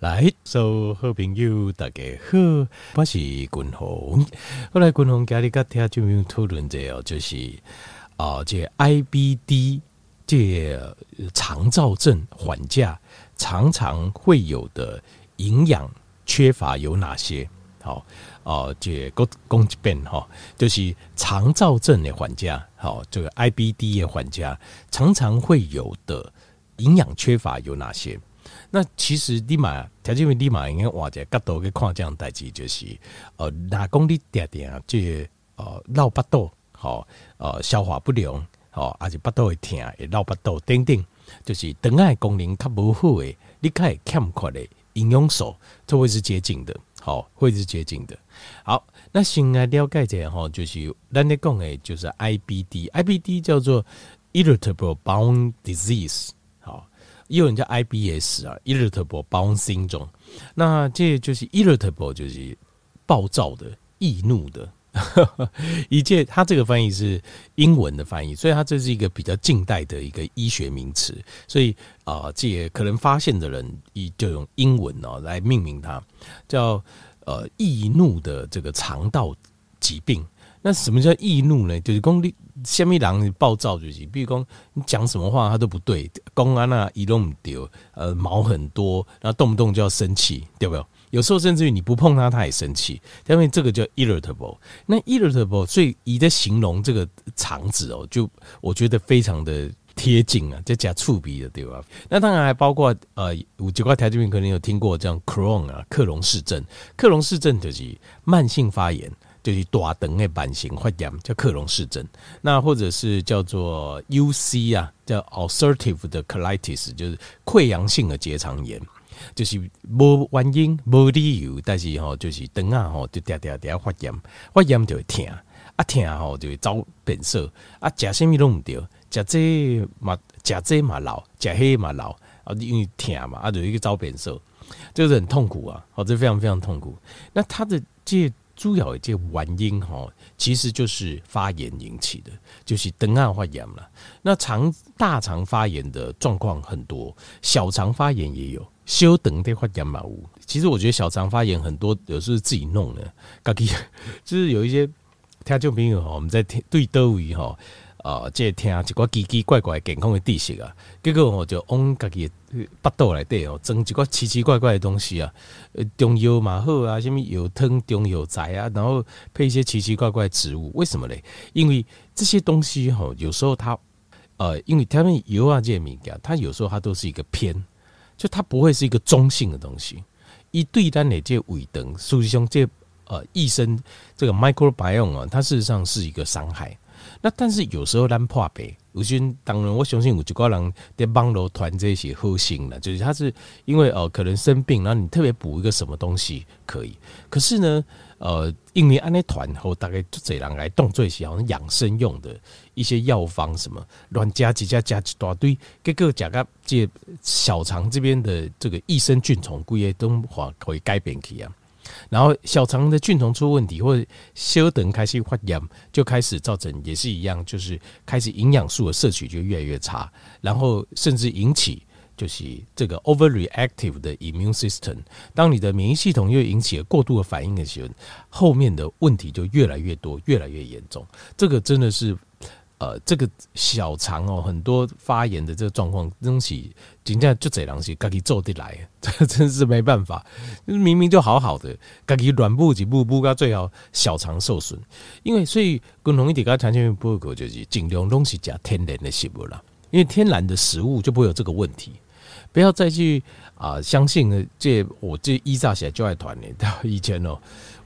来，所有好朋友大家好，我是君鸿。后来君鸿家里个听就用讨论者哦，就是啊，这 IBD 这肠躁症患者常常会有的营养缺乏有哪些？好哦，这个讲一遍哈，就是肠躁症的患者，好，这个 IBD 的患者常常会有的营养缺乏有哪些？那其实立马条件为立马应该往这角度去看这样代志，就是呃，哪公里点点这呃绕巴肚好呃消化不良好，而且巴肚会疼，会绕巴肚等等，就是肠爱功能较无好诶，你较会欠缺的营养素，这会是接近的，好，会是接近的。好，那先来了解一下吼，就是咱咧讲诶，就是 IBD，IBD 叫做 Irritable Bowel Disease。也有人叫 IBS 啊，Irritable Bowel Syndrome。那这就是 Irritable，就是暴躁的、易怒的。一切，它这个翻译是英文的翻译，所以它这是一个比较近代的一个医学名词。所以啊，这可能发现的人以就用英文哦来命名它，叫呃易怒的这个肠道疾病。那什么叫易怒呢？就是讲你虾米人暴躁就是，比如讲你讲什么话他都不对，公安啊一动不丢，呃毛很多，然后动不动就要生气，对不对？有时候甚至于你不碰他他也生气，因为这个叫 irritable。那 irritable 所以以在形容这个肠子哦，就我觉得非常的贴近啊，就加触鼻的对吧？那当然还包括呃，五九块台这边可能有听过这样克隆啊，克隆氏症，克隆氏症就是慢性发炎。就是大肠的慢性发炎叫克隆氏症，那或者是叫做 UC 啊，叫 ulcerative 的 colitis，就是溃疡性的结肠炎，就是无原因、无理由，但是吼就是肠啊吼就嗲嗲嗲发炎，发炎就会疼，啊疼吼就会走变色，啊食什么都唔对，食这嘛食这嘛老，食黑嘛老，啊因为疼嘛，啊就一个走变色，这是很痛苦啊，哦这非常非常痛苦。那他的这。主要的这个原因哈，其实就是发炎引起的，就是等啊发炎了。那肠大肠发炎的状况很多，小肠发炎也有，小等的话炎嘛无。其实我觉得小肠发炎很多有时候自己弄的，就是有一些听众朋友哈，我们在对兜鱼哈。啊，这听一个奇奇怪怪健康的知识啊，结果我就往家己腹肚内底哦，装一个奇奇怪怪的东西啊，中药嘛好啊，什么药汤、中药材啊，然后配一些奇奇怪怪的植物，为什么嘞？因为这些东西哈，有时候它呃，因为他们油啊这些物件，它有时候它都是一个偏，就它不会是一个中性的东西。一对单的这胃肠，实际上这呃益生这个 microbiome 啊，它事实上是一个伤害。那但是有时候咱破病，有些当然我相信有一个人在网络团这些好心了，就是他是因为呃可能生病，然后你特别补一个什么东西可以，可是呢呃因为安尼团后大概就这人来动作些好像养生用的一些药方什么乱加几加加一大堆，结果加个这小肠这边的这个益生菌丛，规个都化可以改变去啊。然后小肠的菌丛出问题，或者小肠开始发炎，就开始造成也是一样，就是开始营养素的摄取就越来越差，然后甚至引起就是这个 overreactive 的 immune system。当你的免疫系统又引起了过度的反应的时候，后面的问题就越来越多，越来越严重。这个真的是。呃，这个小肠哦，很多发炎的这个状况，东西人家就这东西，自己做得来，这 真是没办法。明明就好好的，自己软不几步步，到最后小肠受损。因为所以，共同一点，刚才前面报告就是尽量东西加天然的食物啦，因为天然的食物就不会有这个问题。不要再去啊、呃，相信这我这依照起来就爱团的。以前哦，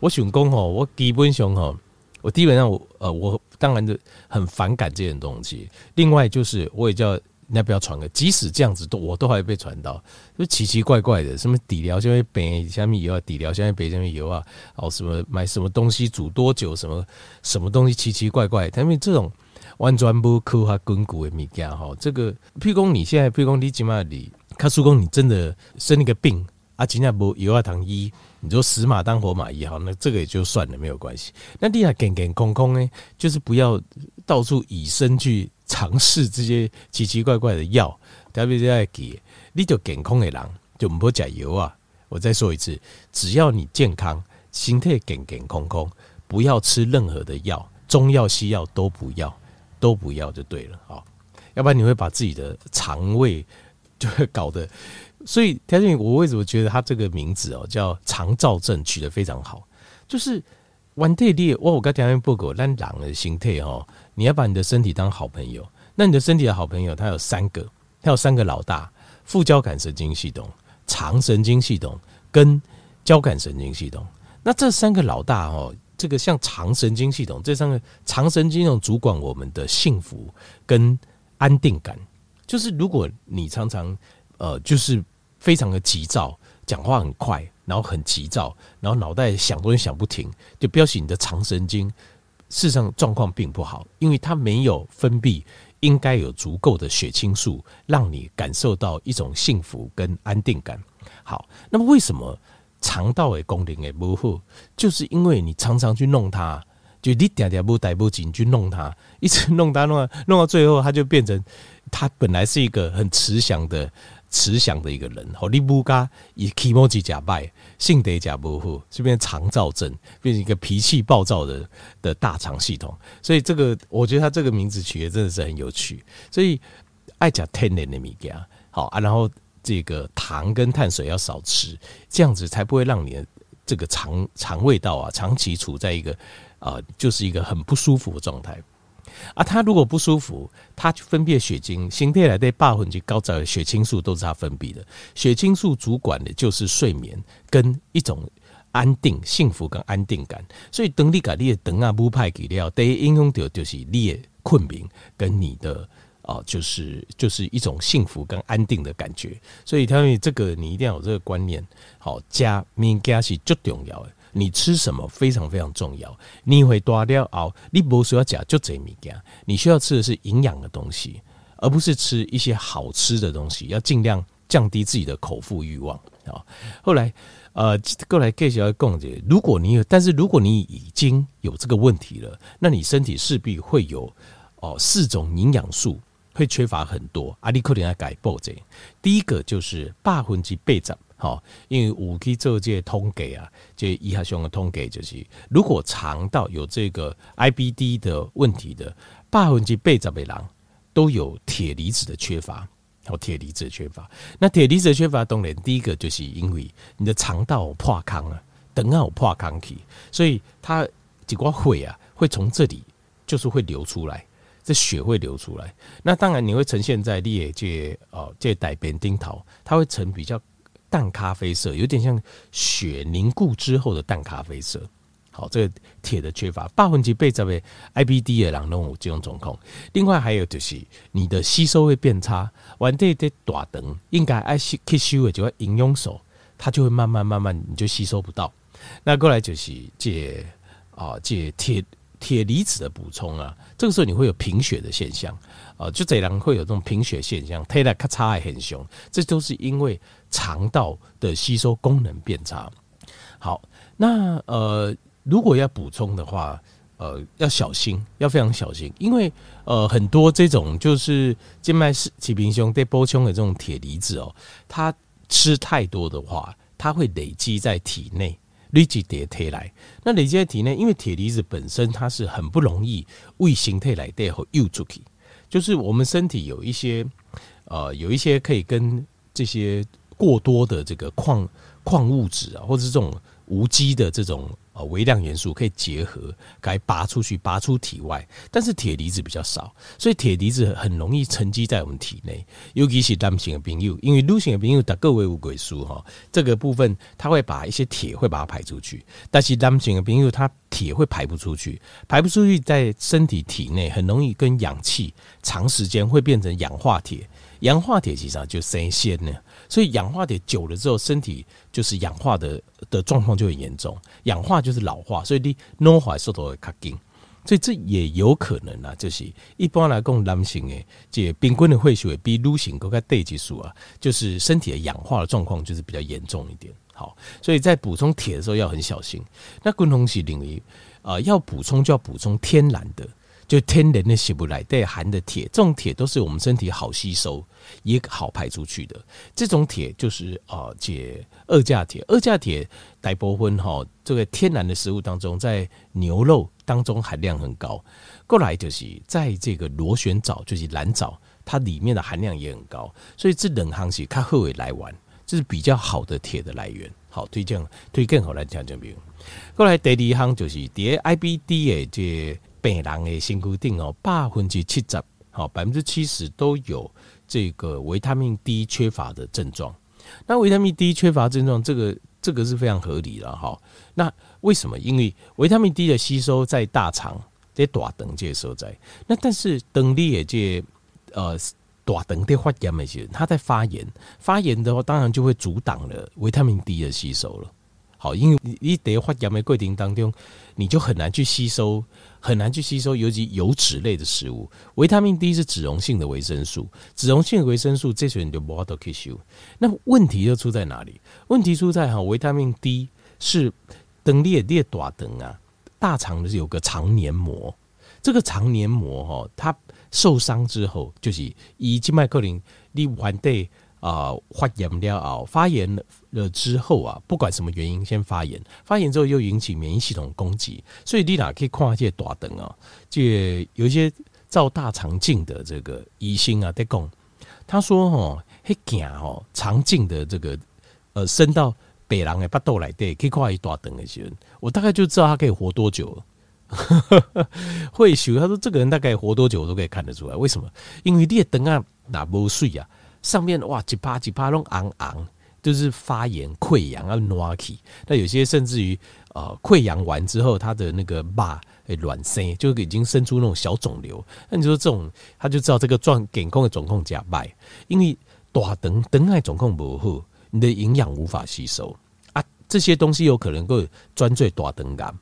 我想讲哦，我基本上哦。我基本上我呃我当然就很反感这件东西。另外就是我也叫人家不要传个，即使这样子都我都还被传到，就奇奇怪怪的，什么底料下面北下面油啊，底料下面北下面油啊，哦什么买什么东西煮多久，什么什么东西奇奇怪怪，因为这种完全不科学根据的物件哈，这个譬如说你现在譬如说你起码你，卡叔公你真的生一个病啊，今天不油啊糖医。你说死马当活马医好，那这个也就算了，没有关系。那你还健健康康呢，就是不要到处以身去尝试这些奇奇怪怪的药，特别是爱给你就健康的人就唔好食油啊，我再说一次，只要你健康，心态健健康康，不要吃任何的药，中药西药都不要，都不要就对了好，要不然你会把自己的肠胃就会搞得。所以条件，我为什么觉得他这个名字哦叫肠躁症取得非常好？就是完特列，我我刚条件不够，但狼的心态哦，你要把你的身体当好朋友。那你的身体的好朋友，他有三个，他有三个老大：副交感神经系统、肠神经系统跟交感神经系统。那这三个老大哦，这个像肠神经系统，这三个肠神经系统主管我们的幸福跟安定感。就是如果你常常呃，就是非常的急躁，讲话很快，然后很急躁，然后脑袋想东西想不停，就表示你的肠神经事实上状况并不好，因为它没有分泌应该有足够的血清素，让你感受到一种幸福跟安定感。好，那么为什么肠道的功能也不好？就是因为你常常去弄它，就你点点不带不紧去弄它，一直弄它弄到弄到最后，它就变成它本来是一个很慈祥的。慈祥的一个人，好，你不嘎以 kimoji 假败，性德假不好，就变成肠燥症，变成一个脾气暴躁的的大肠系统。所以这个，我觉得他这个名字取得真的是很有趣。所以爱讲天然的米给好啊，然后这个糖跟碳水要少吃，这样子才不会让你的这个肠肠胃道啊长期处在一个啊、就是一个很不舒服的状态。啊，他如果不舒服，他分泌血清，心态来对八分之高早的血清素都是他分泌的。血清素主管的就是睡眠跟一种安定、幸福跟安定感。所以等你把你的灯啊不派给了，第一影响到就是你的困眠跟你的啊，就是就是一种幸福跟安定的感觉。所以他说这个你一定要有这个观念，好加物件是最重要的。你吃什么非常非常重要。你会多掉熬，你不需要讲就这米件。你需要吃的是营养的东西，而不是吃一些好吃的东西。要尽量降低自己的口腹欲望啊。后来，呃，过来介绍要共解。如果你有，但是如果你已经有这个问题了，那你身体势必会有哦四种营养素会缺乏很多。阿里克林要改报这。第一个就是百分之八十。好，因为五 K 这届通给啊，这医学上的通给就是，如果肠道有这个 IBD 的问题的，百分之八十的人都有铁离子的缺乏，有铁离子的缺乏。那铁离子的缺乏，当然第一个就是因为你的肠道有破坑啊，等下有破康去，所以它几块血啊，会从这里就是会流出来，这血会流出来。那当然你会呈现在裂界哦，这带边丁桃，它会呈比较。淡咖啡色，有点像血凝固之后的淡咖啡色。好，这个铁的缺乏，百分之八十的 IBD 的人都有这种状况。另外还有就是你的吸收会变差，完这的大灯应该爱吸吸收的就要营养素，它就会慢慢慢慢你就吸收不到。那过来就是借啊借铁铁离子的补充啊，这个时候你会有贫血的现象。啊，就这样会有这种贫血现象，推来咔嚓也很凶，这都是因为肠道的吸收功能变差。好，那呃，如果要补充的话，呃，要小心，要非常小心，因为呃，很多这种就是静脉是起平胸对波胸的这种铁离子哦，它吃太多的话，它会累积在体内，累积叠铁来。那累积在体内，因为铁离子本身它是很不容易胃形态来带和又出去。就是我们身体有一些，呃，有一些可以跟这些过多的这个矿矿物质啊，或者是这种无机的这种啊微量元素可以结合，该拔出去，拔出体外。但是铁离子比较少，所以铁离子很容易沉积在我们体内，尤其是男性的朋友，因为女性的朋友的各位无鬼数哈，这个部分它会把一些铁会把它排出去，但是男性的朋友他铁会排不出去，排不出去在身体体内很容易跟氧气。长时间会变成氧化铁，氧化铁其实就生纤呢，所以氧化铁久了之后，身体就是氧化的的状况就很严重。氧化就是老化，所以你老化速度会较紧，所以这也有可能啊，就是一般来讲，男性诶，这平均的会血比女性更加低级数啊，就是身体的氧化的状况就是比较严重一点。好，所以在补充铁的时候要很小心。那共同是领域啊，要补充就要补充天然的。就天然的食物来带含的铁，这种铁都是我们身体好吸收也好排出去的。这种铁就是啊，解二价铁。二价铁大部分哈，这个天然的食物当中，在牛肉当中含量很高。过来就是在这个螺旋藻，就是蓝藻，它里面的含量也很高。所以这两行是它后尾来玩，这是比较好的铁的来源。好，推荐推荐好来讲讲，比如过来第二行就是第 IBD 的这病人的身躯顶哦，百分之七十，好百分之七十都有这个维他命 D 缺乏的症状。那维他命 D 缺乏症状，这个这个是非常合理的哈。那为什么？因为维他命 D 的吸收在大肠在大肠这些所在，那但是等你也这呃。大肠在发炎的时候，它在发炎，发炎的话，当然就会阻挡了维他命 D 的吸收了。好，因为你得发炎的过程当中，你就很难去吸收，很难去吸收，尤其油脂类的食物。维他命 D 是脂溶性的维生素，脂溶性的维生素这些你就无法度吸收。那问题就出在哪里？问题出在哈，维他命 D 是等裂裂大肠啊，大肠是有个肠黏膜，这个肠黏膜哈，它。受伤之后，就是以静脉克林你完对啊发炎了啊，发炎了了之后啊，不管什么原因先发炎，发炎之后又引起免疫系统攻击，所以你哪可以看这些大灯啊，这有一些照大肠镜的这个医生啊在讲，他说哦，嘿惊哦，肠镜的这个呃伸到北人的巴肚来对，可以看一大灯的时候，我大概就知道他可以活多久。会修，他说这个人大概活多久我都可以看得出来。为什么？因为你的灯啊，那不碎啊，上面哇几趴几趴拢昂昂，就是发炎溃疡啊，挪起。那有些甚至于呃溃疡完之后，他的那个疤诶卵生，就已经生出那种小肿瘤。那你说这种，他就知道这个状健康的状况加败，因为大灯灯爱状况不好，你的营养无法吸收啊，这些东西有可能够专坠大灯杆。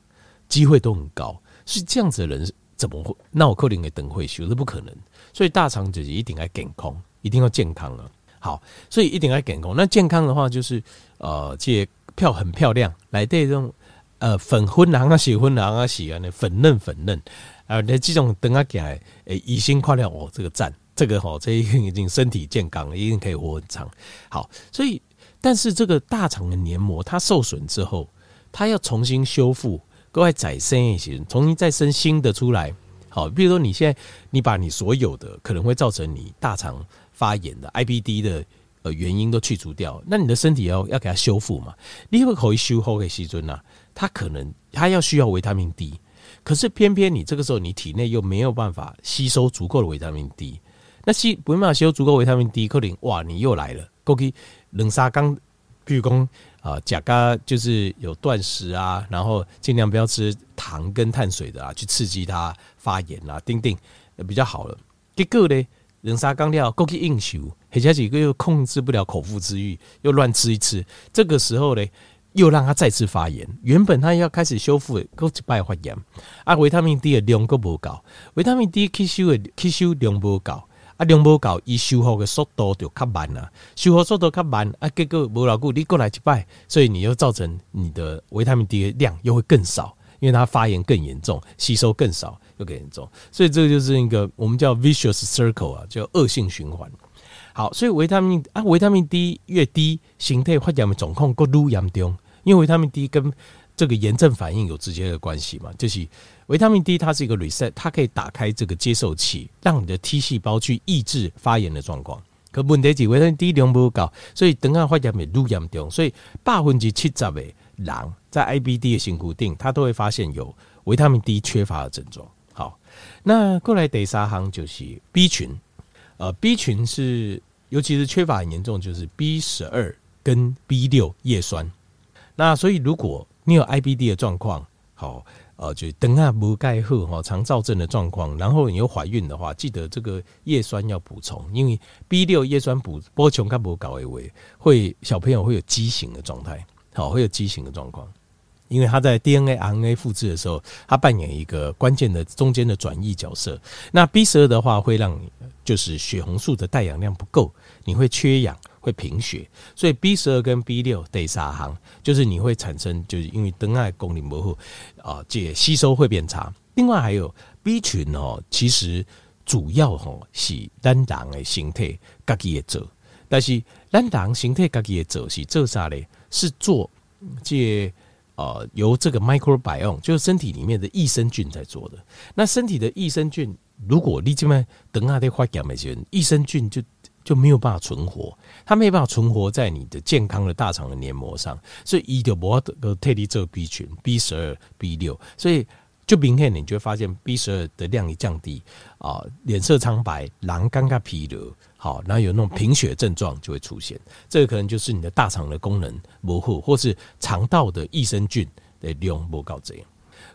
机会都很高，是这样子的人怎么会？那我可能给灯会修，这不可能。所以大肠就是一定要健康，一定要健康了。好，所以一定要健康。那健康的话，就是呃，这票很漂亮，来对这种呃粉粉蓝啊、血粉蓝啊、血啊，那粉嫩粉嫩啊，那这种灯啊，给来诶，以心快乐哦，这个赞，这个好，这一已经身体健康，一定可以活很长。好，所以但是这个大肠的黏膜它受损之后，它要重新修复。各位再生一些，重新再生新的出来。好，比如说你现在你把你所有的可能会造成你大肠发炎的 IBD 的呃原因都去除掉，那你的身体要要给它修复嘛？你会可以修复给细菌呐，它可能它要需要维他命 D，可是偏偏你这个时候你体内又没有办法吸收足够的维他命 D，那吸没办法吸收足够维他命 D，可能哇你又来了，过去两三缸，譬如讲。啊，甲肝就是有断食啊，然后尽量不要吃糖跟碳水的啊，去刺激它发炎啊，丁丁比较好了。结果呢，人杀刚料过去应酬，而且几个又控制不了口腹之欲，又乱吃一吃，这个时候呢，又让它再次发炎。原本它要开始修复，过一摆发炎。啊，维他命 D 的量够不够？维他命 D 吸收的吸收量不够。啊，量不够，伊修复的速度就较慢了。修复速度较慢，啊，结果无老久你过来一摆，所以你又造成你的维他命 D 的量又会更少，因为它发炎更严重，吸收更少又更严重，所以这个就是一个我们叫 vicious circle 啊，叫恶性循环。好，所以维他命啊，维他命 D 越低，形态发炎的状况更严重，因为维他命 D 跟这个炎症反应有直接的关系嘛，就是。维他命 D 它是一个 reset，它可以打开这个接受器，让你的 T 细胞去抑制发炎的状况。可问题是维他命 D 量不够，所以等下发炎会愈严重。所以百分之七十的狼在 IBD 的性固定，他都会发现有维他命 D 缺乏的症状。好，那过来第三行就是 B 群，呃，B 群是尤其是缺乏很严重，就是 B 十二跟 B 六叶酸。那所以如果你有 IBD 的状况，好。呃，就等下不盖后哈，肠躁症的状况，然后你又怀孕的话，记得这个叶酸要补充，因为 B 六叶酸补波琼干不搞为会小朋友会有畸形的状态，好，会有畸形的状况，因为它在 DNA RNA 复制的时候，它扮演一个关键的中间的转译角色。那 B 十二的话，会让你就是血红素的带氧量不够，你会缺氧。会贫血，所以 B 十二跟 B 六得撒行，就是你会产生，就是因为灯爱功能模糊啊，这吸收会变差。另外还有 B 群哦，其实主要吼是咱人的形态家己也做，但是咱人形态家己也做是做啥嘞？是做这呃由这个 microbiome 就是身体里面的益生菌在做的。那身体的益生菌，如果你这边等下的发炎的时候，益生菌就就没有办法存活，它没有办法存活在你的健康的大肠的黏膜上，所以一定要特地做 B 群、B 十二、B 六，所以就明显你就会发现 B 十二的量一降低啊，脸色苍白、狼尴尬、疲劳，好，然后有那种贫血症状就会出现，这个可能就是你的大肠的功能模糊，或是肠道的益生菌的量不够这样。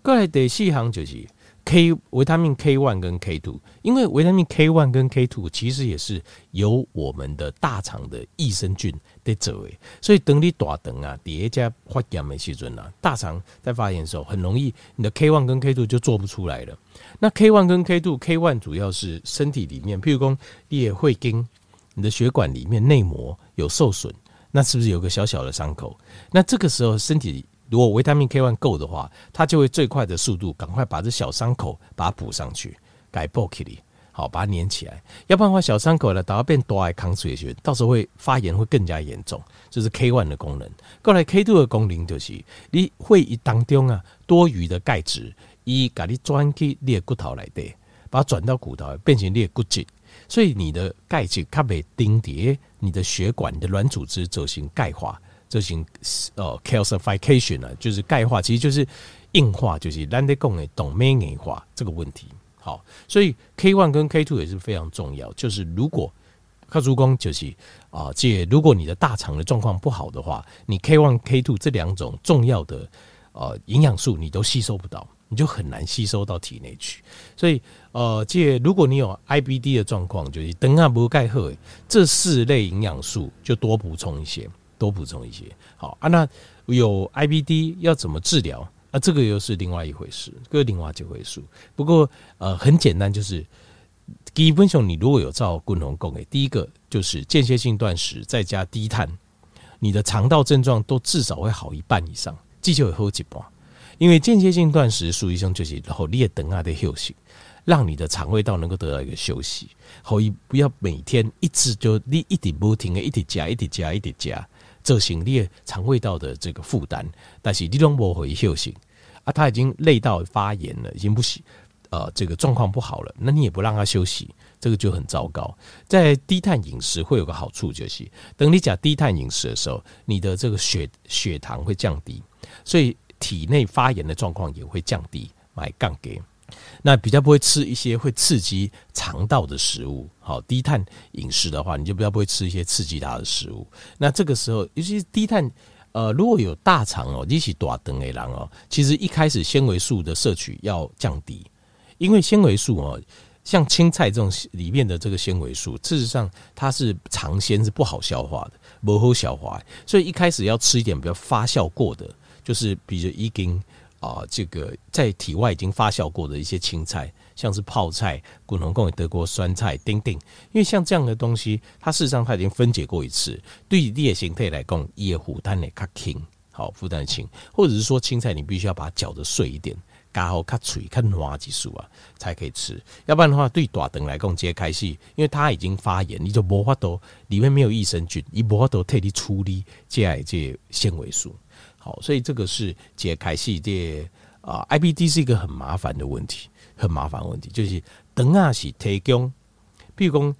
过来第四行就是。K 维他命 K one 跟 K two，因为维他命 K one 跟 K two 其实也是由我们的大肠的益生菌在做的，所以等你大肠啊，叠加发炎的时阵啊，大肠在发炎的时候，很容易你的 K one 跟 K two 就做不出来了。那 K one 跟 K two，K one 主要是身体里面，譬如说你也会跟你的血管里面内膜有受损，那是不是有个小小的伤口？那这个时候身体。如果维他命 K one 够的话，它就会最快的速度赶快把这小伤口把它补上去，改 b o k 里好把它粘起来。要不然的话，小伤口呢，等到变多爱抗水血，到时候会发炎会更加严重。这是 K one 的功能。过来 K two 的功能就是，你会议当中啊多余的钙质，一把你转去你的骨头来的，把它转到骨头变成你的骨质，所以你的钙质它被钉叠，你的血管你的软组织走行钙化。这型呃 calcification 呢，就是钙化，其实就是硬化，就是咱在讲的动脉硬化这个问题。好，所以 K one 跟 K two 也是非常重要。就是如果靠主公就是啊，这如果你的大肠的状况不好的话，你 K one K two 这两种重要的呃营养素你都吸收不到，你就很难吸收到体内去。所以呃，这如果你有 IBD 的状况，就是等下不钙喝这四类营养素就多补充一些。多补充一些，好啊。那有 IBD 要怎么治疗啊？这个又是另外一回事，这个另外几回事。不过呃，很简单，就是基本上你如果有照滚红供给，第一个就是间歇性断食，再加低碳，你的肠道症状都至少会好一半以上，至少会好一半。因为间歇性断食属于像就是然后你也等下的休息，让你的肠胃道能够得到一个休息，后一不要每天一直就你一直不停的一直加，一直加，一直加。造成你的肠胃道的这个负担，但是你都不会休息啊，他已经累到发炎了，已经不行，呃，这个状况不好了，那你也不让他休息，这个就很糟糕。在低碳饮食会有个好处，就是等你讲低碳饮食的时候，你的这个血血糖会降低，所以体内发炎的状况也会降低，买杠给。那比较不会吃一些会刺激肠道的食物，好，低碳饮食的话，你就比较不会吃一些刺激它的食物。那这个时候，尤其是低碳，呃，如果有大肠哦，一起大肠的人哦，其实一开始纤维素的摄取要降低，因为纤维素哦，像青菜这种里面的这个纤维素，事实上它是尝鲜是不好消化的，不好消化，所以一开始要吃一点比较发酵过的，就是比如已经。啊，这个在体外已经发酵过的一些青菜，像是泡菜、滚红贡、德国酸菜、丁丁，因为像这样的东西，它事实上它已经分解过一次，对于裂形态来讲，也负担的较轻，好负担轻，或者是说青菜你必须要把它搅得碎一点，嘎好较脆、较软几束啊，才可以吃，要不然的话，对大肠来讲揭开是，因为它已经发炎，你就无法度里面没有益生菌，你无法度替你处理这些这纤维素。好，所以这个是解开系列啊，IBD 是一个很麻烦的问题，很麻烦问题，就是等下是提供，比如说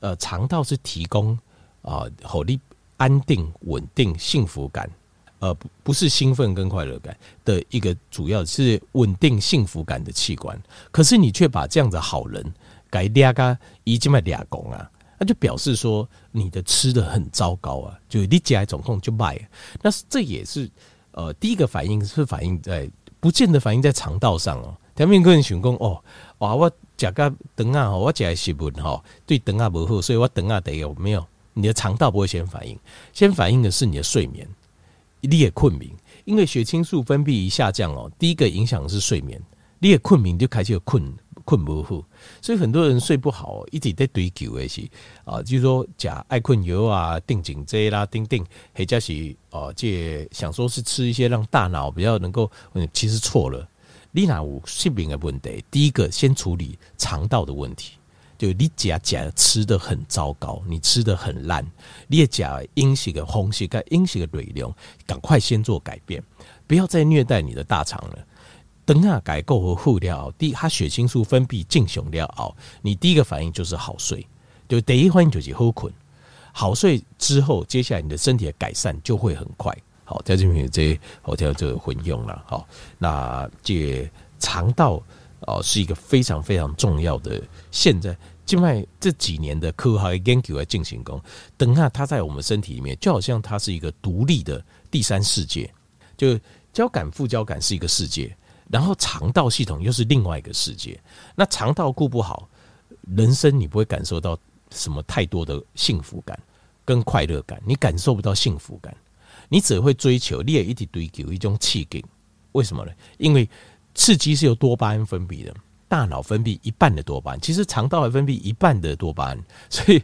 呃，肠道是提供啊，好、呃、你安定、稳定、幸福感，呃，不不是兴奋跟快乐感的一个主要是稳定幸福感的器官，可是你却把这样的好人改两个已经卖俩工啊。就表示说你的吃的很糟糕啊，就你起来总共就卖。那这也是呃第一个反应是反应在不见得反应在肠道上哦。条面个人想讲哦，哇我食个肠啊，我食食物哈对肠啊不好，所以我肠啊得有没有？你的肠道不会先反应，先反应的是你的睡眠，你也困眠，因为血清素分泌一下降哦，第一个影响是睡眠，你也困眠就开始有困。困不好，所以很多人睡不好，一直在追求的是啊，就是说假爱困油啊、定颈椎啦、定定，或者是啊，这想说是吃一些让大脑比较能够，嗯，其实错了。你哪有性病的问题？第一个先处理肠道的问题，就你假假吃的很糟糕，你吃的很烂，你也假阴性的红血跟阴性的水流，赶快先做改变，不要再虐待你的大肠了。等下改构和护疗，第一，他血清素分泌正常了后，你第一个反应就是好睡，就第一反应就是好困。好睡之后，接下来你的身体的改善就会很快。好，在这边这好叫这个混用了。好，那这肠道哦是一个非常非常重要的。现在境外这几年的科学研究来进行中，等下它在我们身体里面，就好像它是一个独立的第三世界。就交感副交感是一个世界，然后肠道系统又是另外一个世界。那肠道顾不好，人生你不会感受到。什么太多的幸福感跟快乐感，你感受不到幸福感，你只会追求，你也一直追求一种刺激。为什么呢？因为刺激是由多巴胺分泌的，大脑分泌一半的多巴胺，其实肠道还分泌一半的多巴胺，所以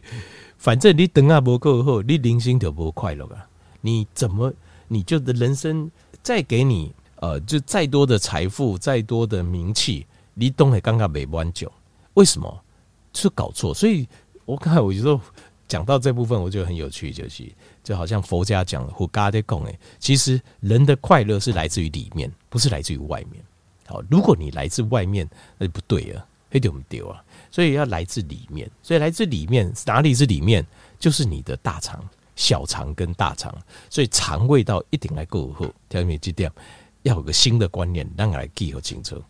反正你等下不够后，你人生就不快乐啊！你怎么你就的人生再给你呃，就再多的财富，再多的名气，你都会刚刚没完久。为什么？是搞错，所以。我刚才我就说讲到这部分，我觉得很有趣，就是就好像佛家讲或嘎的讲诶，其实人的快乐是来自于里面，不是来自于外面。好，如果你来自外面，那就不对啊，那就不丢啊。所以要来自里面，所以来自里面哪里是里面？就是你的大肠、小肠跟大肠。所以肠胃道一定来够好。下面这点要有个新的观念，让来记好清楚。